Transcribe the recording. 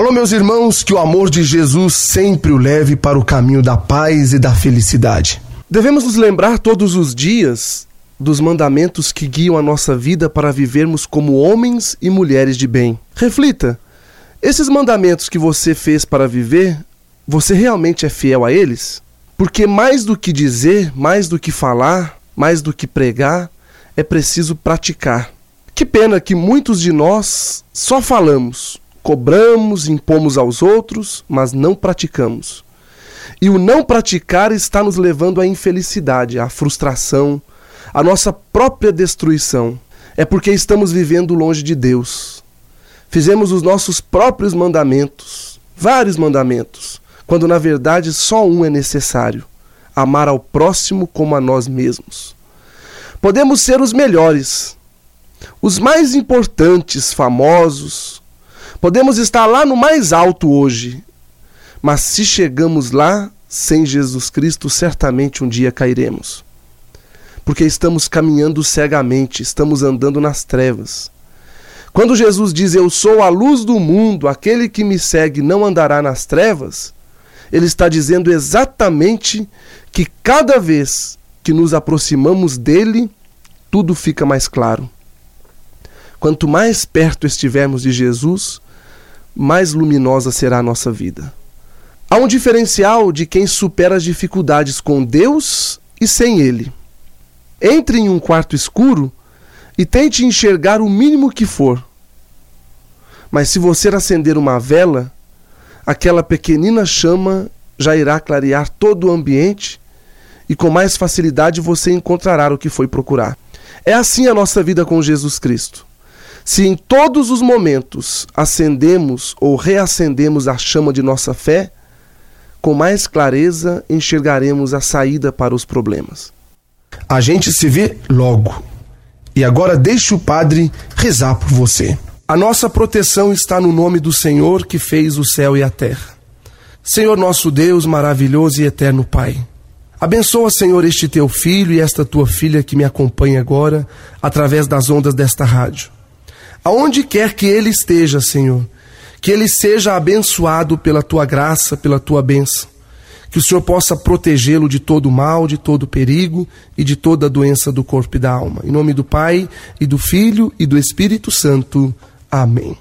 Alô, meus irmãos, que o amor de Jesus sempre o leve para o caminho da paz e da felicidade. Devemos nos lembrar todos os dias dos mandamentos que guiam a nossa vida para vivermos como homens e mulheres de bem. Reflita: esses mandamentos que você fez para viver, você realmente é fiel a eles? Porque mais do que dizer, mais do que falar, mais do que pregar, é preciso praticar. Que pena que muitos de nós só falamos, cobramos, impomos aos outros, mas não praticamos. E o não praticar está nos levando à infelicidade, à frustração, à nossa própria destruição. É porque estamos vivendo longe de Deus. Fizemos os nossos próprios mandamentos, vários mandamentos, quando na verdade só um é necessário: amar ao próximo como a nós mesmos. Podemos ser os melhores, os mais importantes, famosos. Podemos estar lá no mais alto hoje, mas se chegamos lá sem Jesus Cristo, certamente um dia cairemos. Porque estamos caminhando cegamente, estamos andando nas trevas. Quando Jesus diz: Eu sou a luz do mundo, aquele que me segue não andará nas trevas, ele está dizendo exatamente que cada vez que nos aproximamos dele, tudo fica mais claro. Quanto mais perto estivermos de Jesus, mais luminosa será a nossa vida. Há um diferencial de quem supera as dificuldades com Deus e sem Ele. Entre em um quarto escuro e tente enxergar o mínimo que for. Mas se você acender uma vela, aquela pequenina chama já irá clarear todo o ambiente e com mais facilidade você encontrará o que foi procurar. É assim a nossa vida com Jesus Cristo. Se em todos os momentos acendemos ou reacendemos a chama de nossa fé, com mais clareza enxergaremos a saída para os problemas. A gente se vê logo. E agora deixe o Padre rezar por você. A nossa proteção está no nome do Senhor que fez o céu e a terra. Senhor nosso Deus, maravilhoso e eterno Pai. Abençoa, Senhor, este teu filho e esta tua filha que me acompanha agora através das ondas desta rádio. Aonde quer que ele esteja, Senhor, que ele seja abençoado pela tua graça, pela tua bênção. Que o Senhor possa protegê-lo de todo mal, de todo perigo e de toda doença do corpo e da alma. Em nome do Pai, e do Filho e do Espírito Santo. Amém.